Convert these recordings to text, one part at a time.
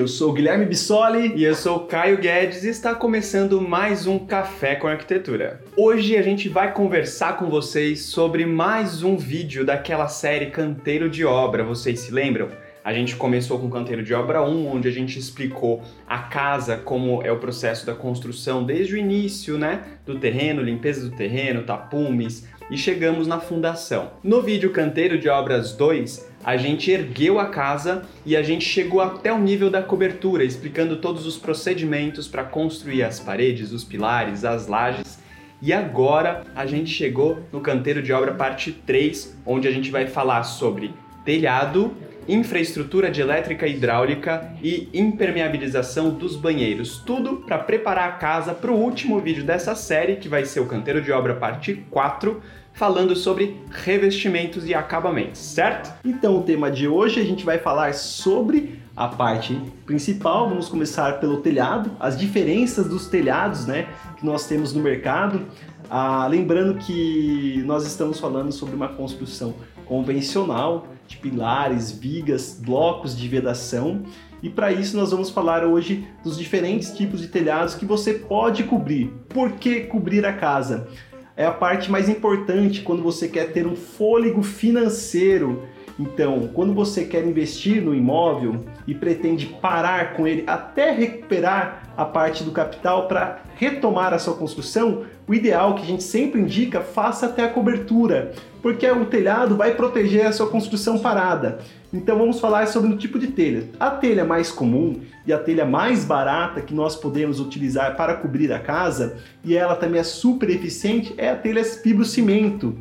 Eu sou o Guilherme Bissoli. E eu sou o Caio Guedes e está começando mais um Café com Arquitetura. Hoje a gente vai conversar com vocês sobre mais um vídeo daquela série Canteiro de Obra, vocês se lembram? A gente começou com Canteiro de Obra 1, onde a gente explicou a casa, como é o processo da construção desde o início, né? Do terreno, limpeza do terreno, tapumes, e chegamos na fundação. No vídeo Canteiro de Obras 2, a gente ergueu a casa e a gente chegou até o nível da cobertura, explicando todos os procedimentos para construir as paredes, os pilares, as lajes. E agora a gente chegou no Canteiro de Obra parte 3, onde a gente vai falar sobre telhado, infraestrutura de elétrica e hidráulica e impermeabilização dos banheiros. Tudo para preparar a casa para o último vídeo dessa série, que vai ser o Canteiro de Obra parte 4, falando sobre revestimentos e acabamentos, certo? Então, o tema de hoje a gente vai falar sobre a parte principal. Vamos começar pelo telhado, as diferenças dos telhados, né, que nós temos no mercado. Ah, lembrando que nós estamos falando sobre uma construção convencional de pilares, vigas, blocos de vedação. E para isso nós vamos falar hoje dos diferentes tipos de telhados que você pode cobrir. Por que cobrir a casa? É a parte mais importante quando você quer ter um fôlego financeiro. Então, quando você quer investir no imóvel e pretende parar com ele até recuperar a parte do capital para retomar a sua construção, o ideal que a gente sempre indica, faça até a cobertura, porque o telhado vai proteger a sua construção parada. Então vamos falar sobre o tipo de telha. A telha mais comum e a telha mais barata que nós podemos utilizar para cobrir a casa, e ela também é super eficiente, é a telha fibrocimento,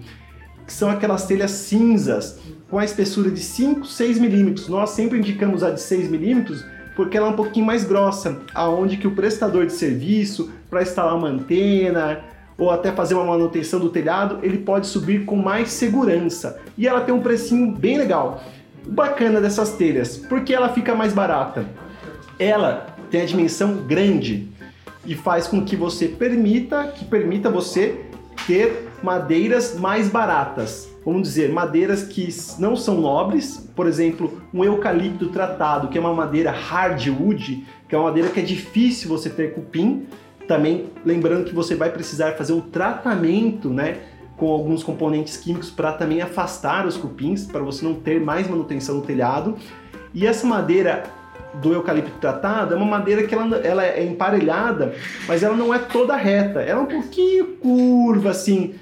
que são aquelas telhas cinzas com a espessura de 5, 6 milímetros. Nós sempre indicamos a de 6 milímetros porque ela é um pouquinho mais grossa, aonde que o prestador de serviço para instalar uma antena ou até fazer uma manutenção do telhado, ele pode subir com mais segurança. E ela tem um precinho bem legal. Bacana dessas telhas, porque ela fica mais barata? Ela tem a dimensão grande e faz com que você permita, que permita você ter madeiras mais baratas vamos dizer, madeiras que não são nobres, por exemplo, um eucalipto tratado, que é uma madeira hardwood, que é uma madeira que é difícil você ter cupim. Também lembrando que você vai precisar fazer um tratamento, né, com alguns componentes químicos para também afastar os cupins, para você não ter mais manutenção no telhado. E essa madeira do eucalipto tratado é uma madeira que ela, ela é emparelhada, mas ela não é toda reta, ela é um pouquinho curva assim,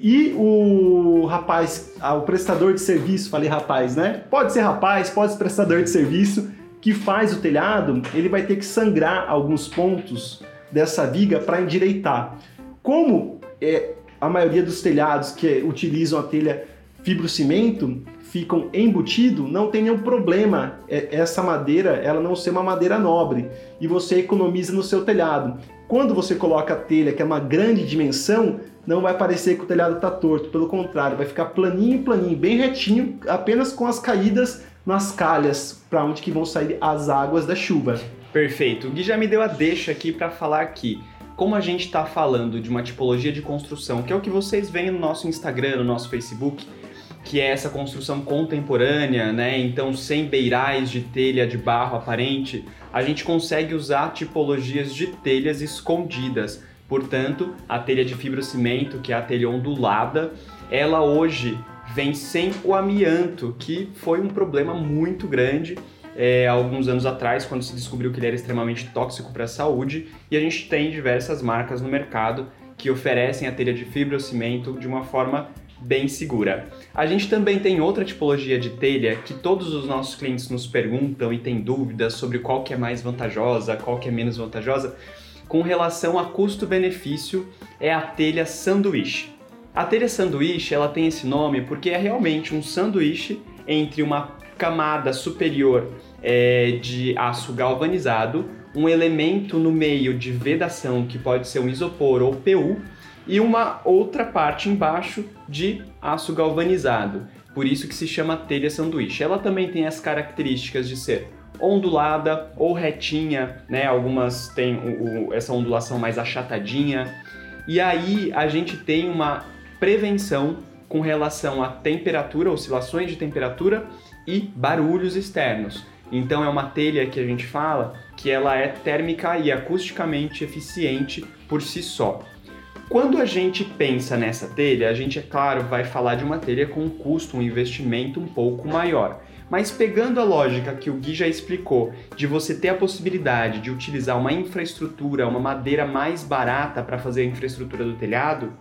e o rapaz, ah, o prestador de serviço, falei rapaz, né? Pode ser rapaz, pode ser prestador de serviço, que faz o telhado, ele vai ter que sangrar alguns pontos dessa viga para endireitar. Como é, a maioria dos telhados que utilizam a telha fibrocimento ficam embutido, não tem nenhum problema é, essa madeira ela não ser uma madeira nobre e você economiza no seu telhado. Quando você coloca a telha, que é uma grande dimensão, não vai parecer que o telhado está torto, pelo contrário, vai ficar planinho, planinho, bem retinho, apenas com as caídas nas calhas, para onde que vão sair as águas da chuva. Perfeito. O Gui já me deu a deixa aqui para falar aqui. Como a gente está falando de uma tipologia de construção, que é o que vocês veem no nosso Instagram, no nosso Facebook, que é essa construção contemporânea, né? Então, sem beirais de telha de barro aparente, a gente consegue usar tipologias de telhas escondidas. Portanto, a telha de fibrocimento, que é a telha ondulada, ela hoje vem sem o amianto, que foi um problema muito grande é, alguns anos atrás, quando se descobriu que ele era extremamente tóxico para a saúde, e a gente tem diversas marcas no mercado que oferecem a telha de fibrocimento de uma forma bem segura. A gente também tem outra tipologia de telha que todos os nossos clientes nos perguntam e têm dúvidas sobre qual que é mais vantajosa, qual que é menos vantajosa, com relação a custo-benefício, é a telha sanduíche. A telha sanduíche, ela tem esse nome porque é realmente um sanduíche entre uma camada superior é, de aço galvanizado, um elemento no meio de vedação que pode ser um isopor ou PU e uma outra parte embaixo de aço galvanizado. Por isso que se chama telha sanduíche. Ela também tem as características de ser ondulada ou retinha, né? Algumas têm o, o, essa ondulação mais achatadinha. E aí a gente tem uma prevenção com relação à temperatura, oscilações de temperatura e barulhos externos. Então é uma telha que a gente fala que ela é térmica e acusticamente eficiente por si só. Quando a gente pensa nessa telha, a gente, é claro, vai falar de uma telha com um custo, um investimento um pouco maior. Mas pegando a lógica que o Gui já explicou, de você ter a possibilidade de utilizar uma infraestrutura, uma madeira mais barata para fazer a infraestrutura do telhado,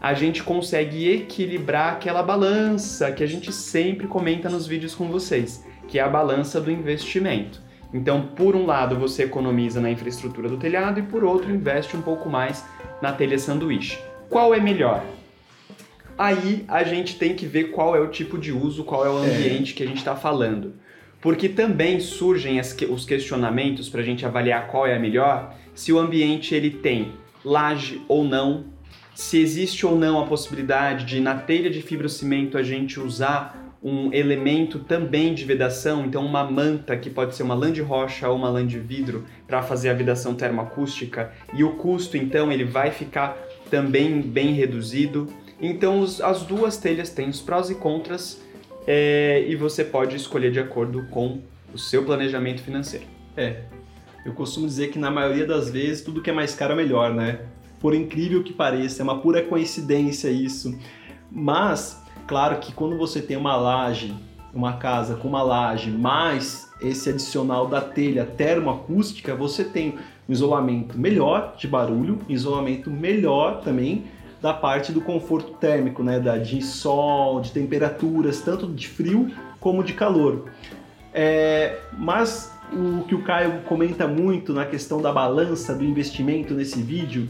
a gente consegue equilibrar aquela balança que a gente sempre comenta nos vídeos com vocês, que é a balança do investimento. Então, por um lado, você economiza na infraestrutura do telhado e por outro, investe um pouco mais na telha sanduíche. Qual é melhor? Aí a gente tem que ver qual é o tipo de uso, qual é o é. ambiente é. que a gente está falando. Porque também surgem os questionamentos para a gente avaliar qual é a melhor, se o ambiente ele tem laje ou não, se existe ou não a possibilidade de na telha de fibrocimento a gente usar um elemento também de vedação, então uma manta que pode ser uma lã de rocha ou uma lã de vidro para fazer a vedação termoacústica e o custo então ele vai ficar também bem reduzido. Então os, as duas telhas têm os prós e contras é, e você pode escolher de acordo com o seu planejamento financeiro. É, eu costumo dizer que na maioria das vezes tudo que é mais caro é melhor, né? Por incrível que pareça, é uma pura coincidência isso. Mas Claro que quando você tem uma laje, uma casa com uma laje, mais esse adicional da telha termoacústica, você tem um isolamento melhor de barulho, isolamento melhor também da parte do conforto térmico, né, da, de sol, de temperaturas, tanto de frio como de calor. É, mas o que o Caio comenta muito na questão da balança do investimento nesse vídeo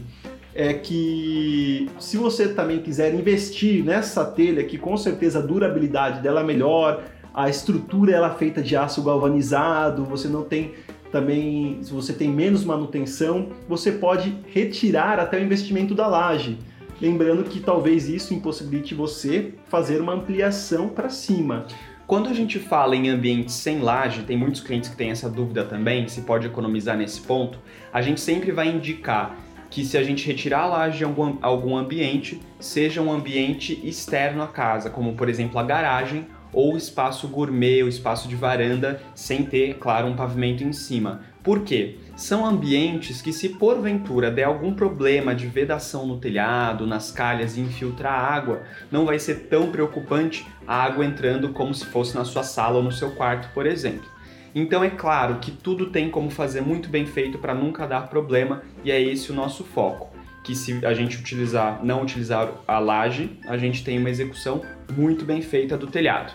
é que se você também quiser investir nessa telha, que com certeza a durabilidade dela é melhor, a estrutura ela é feita de aço galvanizado, você não tem também, se você tem menos manutenção, você pode retirar até o investimento da laje. Lembrando que talvez isso impossibilite você fazer uma ampliação para cima. Quando a gente fala em ambientes sem laje, tem muitos clientes que têm essa dúvida também, se pode economizar nesse ponto, a gente sempre vai indicar que se a gente retirar a laje de algum, algum ambiente, seja um ambiente externo à casa, como por exemplo a garagem ou espaço gourmet, o espaço de varanda, sem ter, claro, um pavimento em cima. Por quê? São ambientes que, se porventura der algum problema de vedação no telhado, nas calhas e infiltrar água, não vai ser tão preocupante a água entrando como se fosse na sua sala ou no seu quarto, por exemplo. Então é claro que tudo tem como fazer muito bem feito para nunca dar problema e é esse o nosso foco. Que se a gente utilizar, não utilizar a laje, a gente tem uma execução muito bem feita do telhado.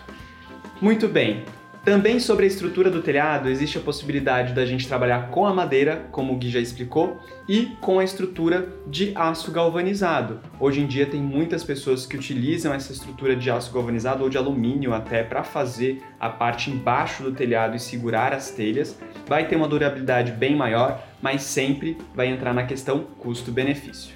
Muito bem, também sobre a estrutura do telhado, existe a possibilidade da gente trabalhar com a madeira, como o Gui já explicou, e com a estrutura de aço galvanizado. Hoje em dia tem muitas pessoas que utilizam essa estrutura de aço galvanizado ou de alumínio até para fazer a parte embaixo do telhado e segurar as telhas. Vai ter uma durabilidade bem maior, mas sempre vai entrar na questão custo-benefício.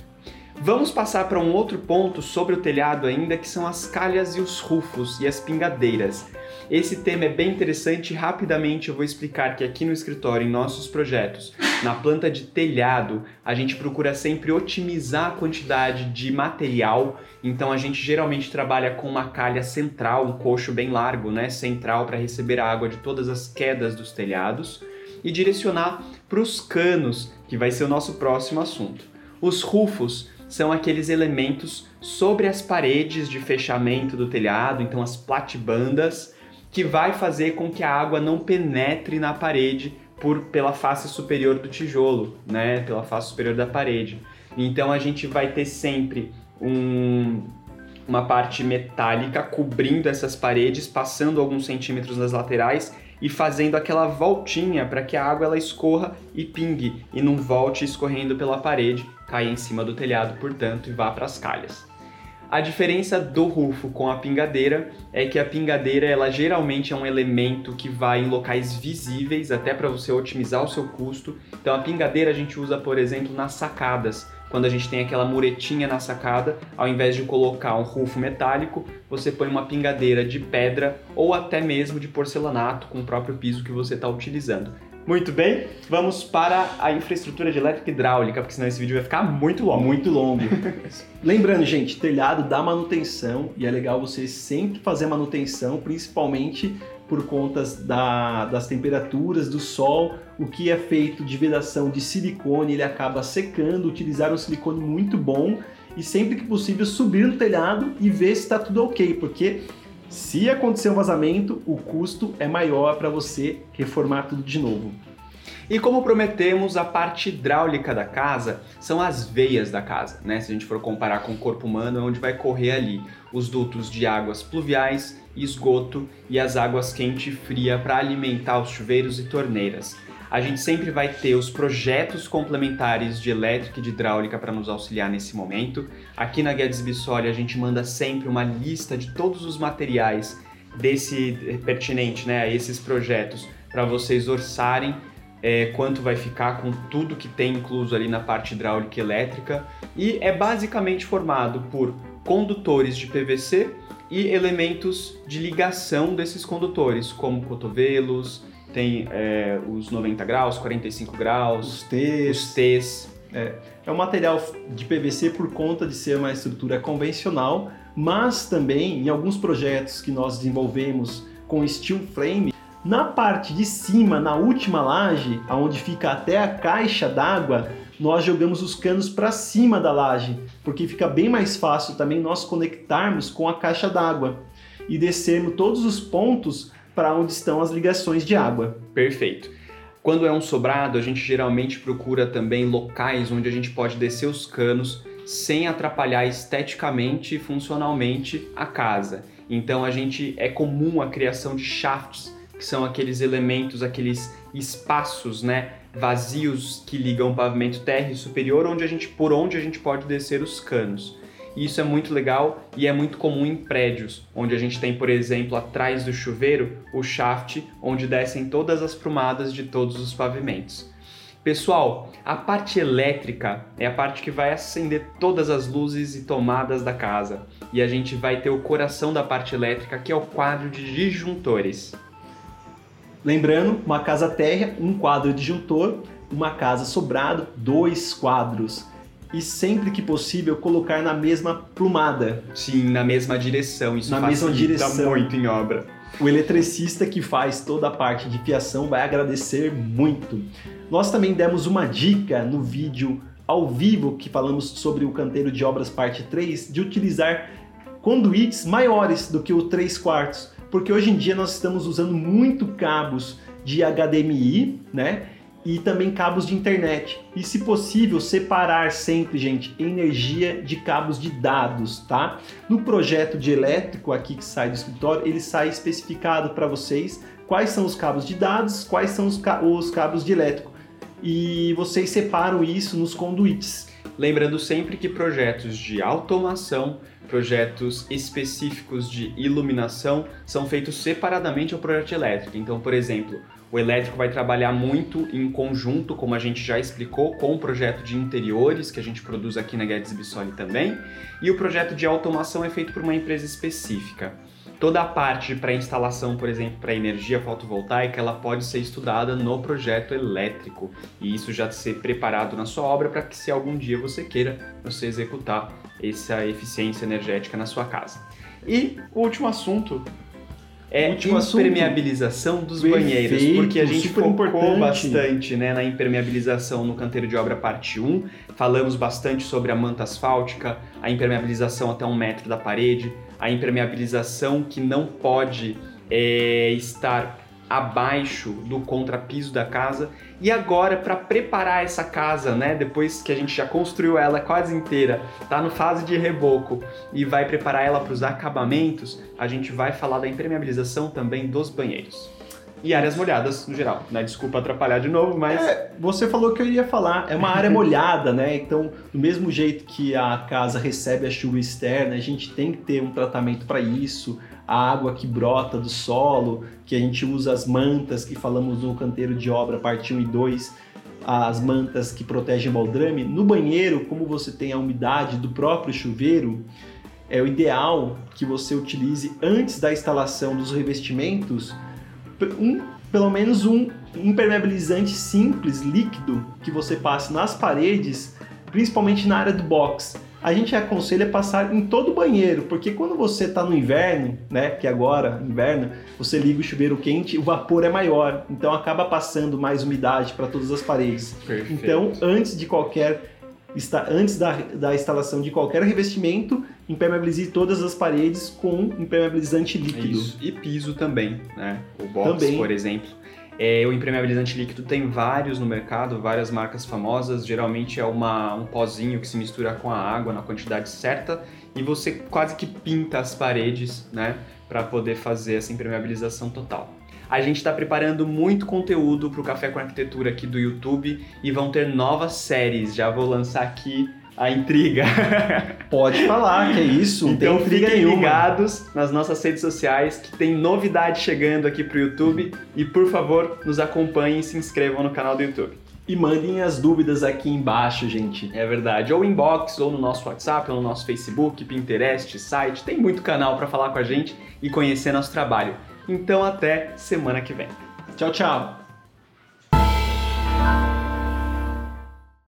Vamos passar para um outro ponto sobre o telhado ainda, que são as calhas e os rufos e as pingadeiras. Esse tema é bem interessante e rapidamente eu vou explicar que aqui no escritório, em nossos projetos, na planta de telhado, a gente procura sempre otimizar a quantidade de material. Então a gente geralmente trabalha com uma calha central, um coxo bem largo, né, central para receber a água de todas as quedas dos telhados e direcionar para os canos, que vai ser o nosso próximo assunto. Os rufos são aqueles elementos sobre as paredes de fechamento do telhado, então as platibandas, que vai fazer com que a água não penetre na parede por pela face superior do tijolo, né, pela face superior da parede. Então a gente vai ter sempre um, uma parte metálica cobrindo essas paredes, passando alguns centímetros nas laterais e fazendo aquela voltinha para que a água ela escorra e pingue e não volte escorrendo pela parede, caia em cima do telhado, portanto, e vá para as calhas. A diferença do rufo com a pingadeira é que a pingadeira ela geralmente é um elemento que vai em locais visíveis, até para você otimizar o seu custo. Então a pingadeira a gente usa, por exemplo, nas sacadas. Quando a gente tem aquela muretinha na sacada, ao invés de colocar um rufo metálico, você põe uma pingadeira de pedra ou até mesmo de porcelanato com o próprio piso que você está utilizando. Muito bem, vamos para a infraestrutura de elétrica e hidráulica, porque senão esse vídeo vai ficar muito longo. Muito longo. Lembrando, gente, telhado dá manutenção e é legal você sempre fazer manutenção, principalmente por conta da, das temperaturas, do sol. O que é feito de vedação de silicone, ele acaba secando, utilizar um silicone muito bom e sempre que possível subir no telhado e ver se está tudo ok, porque se acontecer um vazamento, o custo é maior para você reformar tudo de novo. E como prometemos, a parte hidráulica da casa são as veias da casa, né? Se a gente for comparar com o corpo humano, é onde vai correr ali os dutos de águas pluviais, esgoto e as águas quente e fria para alimentar os chuveiros e torneiras. A gente sempre vai ter os projetos complementares de elétrica e de hidráulica para nos auxiliar nesse momento. Aqui na Guedes Bissoli a gente manda sempre uma lista de todos os materiais desse pertinente, né, a esses projetos para vocês orçarem é, quanto vai ficar com tudo que tem incluso ali na parte hidráulica e elétrica e é basicamente formado por condutores de PVC e elementos de ligação desses condutores, como cotovelos, tem é, os 90 graus, 45 graus, os T's. Os T's. É, é um material de PVC por conta de ser uma estrutura convencional, mas também em alguns projetos que nós desenvolvemos com steel frame, na parte de cima, na última laje, aonde fica até a caixa d'água, nós jogamos os canos para cima da laje, porque fica bem mais fácil também nós conectarmos com a caixa d'água e descermos todos os pontos para onde estão as ligações de água. Perfeito. Quando é um sobrado, a gente geralmente procura também locais onde a gente pode descer os canos sem atrapalhar esteticamente e funcionalmente a casa. Então a gente é comum a criação de shafts que são aqueles elementos, aqueles espaços, né, vazios que ligam o pavimento térreo superior, onde a gente, por onde a gente pode descer os canos. E isso é muito legal e é muito comum em prédios, onde a gente tem, por exemplo, atrás do chuveiro, o shaft, onde descem todas as prumadas de todos os pavimentos. Pessoal, a parte elétrica é a parte que vai acender todas as luzes e tomadas da casa. E a gente vai ter o coração da parte elétrica, que é o quadro de disjuntores. Lembrando, uma casa térrea, um quadro disjuntor, uma casa sobrado, dois quadros. E sempre que possível colocar na mesma plumada. Sim, na mesma direção. Isso na mesma direção. muito em obra. O eletricista que faz toda a parte de fiação vai agradecer muito. Nós também demos uma dica no vídeo ao vivo que falamos sobre o canteiro de obras parte 3 de utilizar conduítes maiores do que o 3 quartos porque hoje em dia nós estamos usando muito cabos de HDMI, né? E também cabos de internet. E se possível, separar sempre, gente, energia de cabos de dados, tá? No projeto de elétrico aqui que sai do escritório, ele sai especificado para vocês quais são os cabos de dados, quais são os, ca os cabos de elétrico. E vocês separam isso nos conduítes. Lembrando sempre que projetos de automação projetos específicos de iluminação são feitos separadamente ao projeto elétrico. Então, por exemplo, o elétrico vai trabalhar muito em conjunto, como a gente já explicou, com o projeto de interiores que a gente produz aqui na Guedes Bissoli também, e o projeto de automação é feito por uma empresa específica. Toda a parte para instalação, por exemplo, para energia fotovoltaica, ela pode ser estudada no projeto elétrico e isso já ser preparado na sua obra para que se algum dia você queira você executar essa eficiência energética na sua casa. E o último assunto é último impermeabilização assunto. dos Perfeito, banheiros, porque a gente focou importante. bastante né, na impermeabilização no canteiro de obra parte 1, falamos bastante sobre a manta asfáltica, a impermeabilização até um metro da parede, a impermeabilização que não pode é, estar abaixo do contrapiso da casa. E agora, para preparar essa casa, né, depois que a gente já construiu ela quase inteira, tá no fase de reboco e vai preparar ela para os acabamentos, a gente vai falar da impermeabilização também dos banheiros e áreas molhadas no geral, né? Desculpa atrapalhar de novo, mas. É, você falou que eu ia falar, é uma área molhada, né? Então, do mesmo jeito que a casa recebe a chuva externa, a gente tem que ter um tratamento para isso. A água que brota do solo, que a gente usa as mantas que falamos no canteiro de obra, parte 1 e 2, as mantas que protegem o baldrame. No banheiro, como você tem a umidade do próprio chuveiro, é o ideal que você utilize antes da instalação dos revestimentos um, pelo menos um impermeabilizante simples, líquido, que você passe nas paredes, principalmente na área do box, a gente aconselha passar em todo o banheiro, porque quando você está no inverno, né, que agora, inverno, você liga o chuveiro quente, o vapor é maior, então acaba passando mais umidade para todas as paredes. Perfeito. Então, antes de qualquer antes da, da instalação de qualquer revestimento, impermeabilize todas as paredes com impermeabilizante líquido. Isso. E piso também, né? O box, também. por exemplo. É, o impermeabilizante líquido tem vários no mercado, várias marcas famosas. Geralmente é uma, um pozinho que se mistura com a água na quantidade certa e você quase que pinta as paredes, né, para poder fazer essa impermeabilização total. A gente está preparando muito conteúdo para o Café com Arquitetura aqui do YouTube e vão ter novas séries. Já vou lançar aqui a intriga. Pode falar, que é isso. Então fiquem nenhuma. ligados nas nossas redes sociais que tem novidade chegando aqui pro YouTube e por favor nos acompanhem e se inscrevam no canal do YouTube. E mandem as dúvidas aqui embaixo, gente. É verdade. Ou inbox, ou no nosso WhatsApp, ou no nosso Facebook, Pinterest, site. Tem muito canal para falar com a gente e conhecer nosso trabalho. Então até semana que vem. Tchau, tchau.